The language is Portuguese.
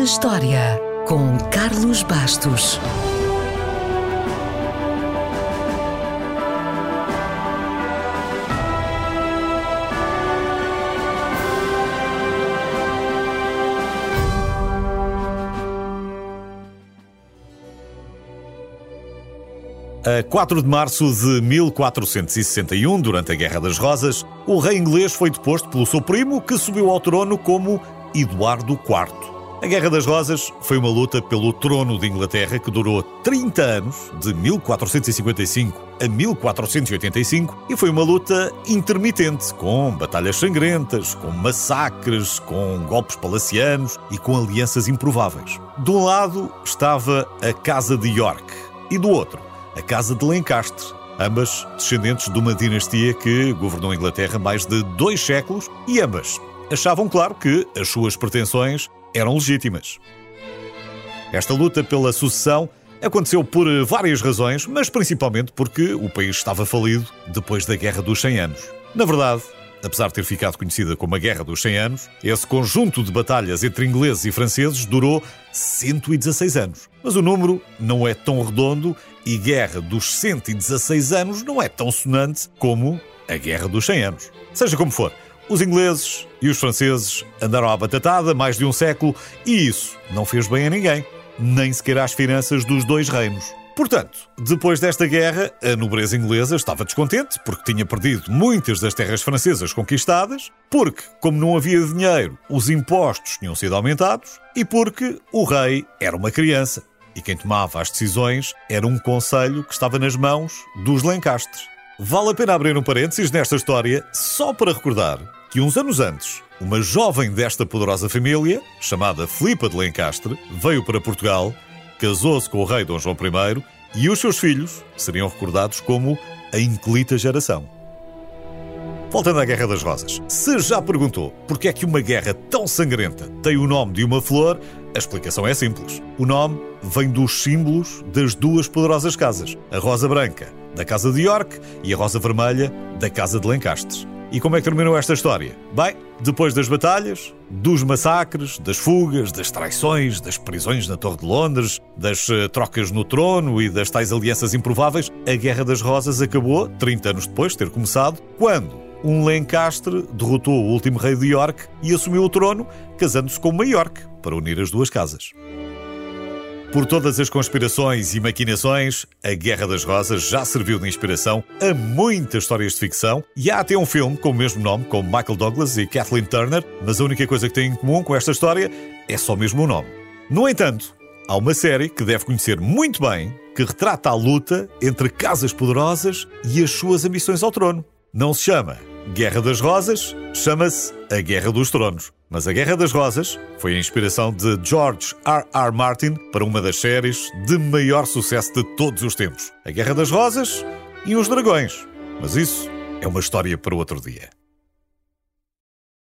na História, com Carlos Bastos. A 4 de março de 1461, durante a Guerra das Rosas, o rei inglês foi deposto pelo seu primo, que subiu ao trono como Eduardo IV. A Guerra das Rosas foi uma luta pelo trono de Inglaterra que durou 30 anos, de 1455 a 1485, e foi uma luta intermitente, com batalhas sangrentas, com massacres, com golpes palacianos e com alianças improváveis. De um lado estava a Casa de York e do outro a Casa de Lencastre, ambas descendentes de uma dinastia que governou a Inglaterra mais de dois séculos e ambas achavam, claro, que as suas pretensões eram legítimas. Esta luta pela sucessão aconteceu por várias razões, mas principalmente porque o país estava falido depois da Guerra dos 100 Anos. Na verdade, apesar de ter ficado conhecida como a Guerra dos 100 Anos, esse conjunto de batalhas entre ingleses e franceses durou 116 anos. Mas o número não é tão redondo e Guerra dos 116 Anos não é tão sonante como a Guerra dos 100 Anos. Seja como for, os ingleses e os franceses andaram à batatada mais de um século e isso não fez bem a ninguém, nem sequer às finanças dos dois reinos. Portanto, depois desta guerra, a nobreza inglesa estava descontente porque tinha perdido muitas das terras francesas conquistadas, porque, como não havia dinheiro, os impostos tinham sido aumentados e porque o rei era uma criança e quem tomava as decisões era um conselho que estava nas mãos dos Lencastres. Vale a pena abrir um parênteses nesta história só para recordar que uns anos antes, uma jovem desta poderosa família, chamada Filipa de Lencastre, veio para Portugal casou-se com o rei Dom João I e os seus filhos seriam recordados como a Incolita Geração. Voltando à Guerra das Rosas, se já perguntou porque é que uma guerra tão sangrenta tem o nome de uma flor, a explicação é simples. O nome vem dos símbolos das duas poderosas casas, a rosa branca, da Casa de York, e a rosa vermelha, da Casa de Lencastres. E como é que terminou esta história? Bem, depois das batalhas, dos massacres, das fugas, das traições, das prisões na Torre de Londres, das uh, trocas no trono e das tais alianças improváveis, a Guerra das Rosas acabou, 30 anos depois de ter começado, quando um Lencastre derrotou o último rei de York e assumiu o trono, casando-se com uma York para unir as duas casas. Por todas as conspirações e maquinações, a Guerra das Rosas já serviu de inspiração a muitas histórias de ficção e há até um filme com o mesmo nome, com Michael Douglas e Kathleen Turner, mas a única coisa que tem em comum com esta história é só mesmo o nome. No entanto, há uma série que deve conhecer muito bem que retrata a luta entre casas poderosas e as suas ambições ao trono. Não se chama Guerra das Rosas, chama-se A Guerra dos Tronos. Mas a Guerra das Rosas foi a inspiração de George R. R. Martin para uma das séries de maior sucesso de todos os tempos. A Guerra das Rosas e os Dragões. Mas isso é uma história para outro dia.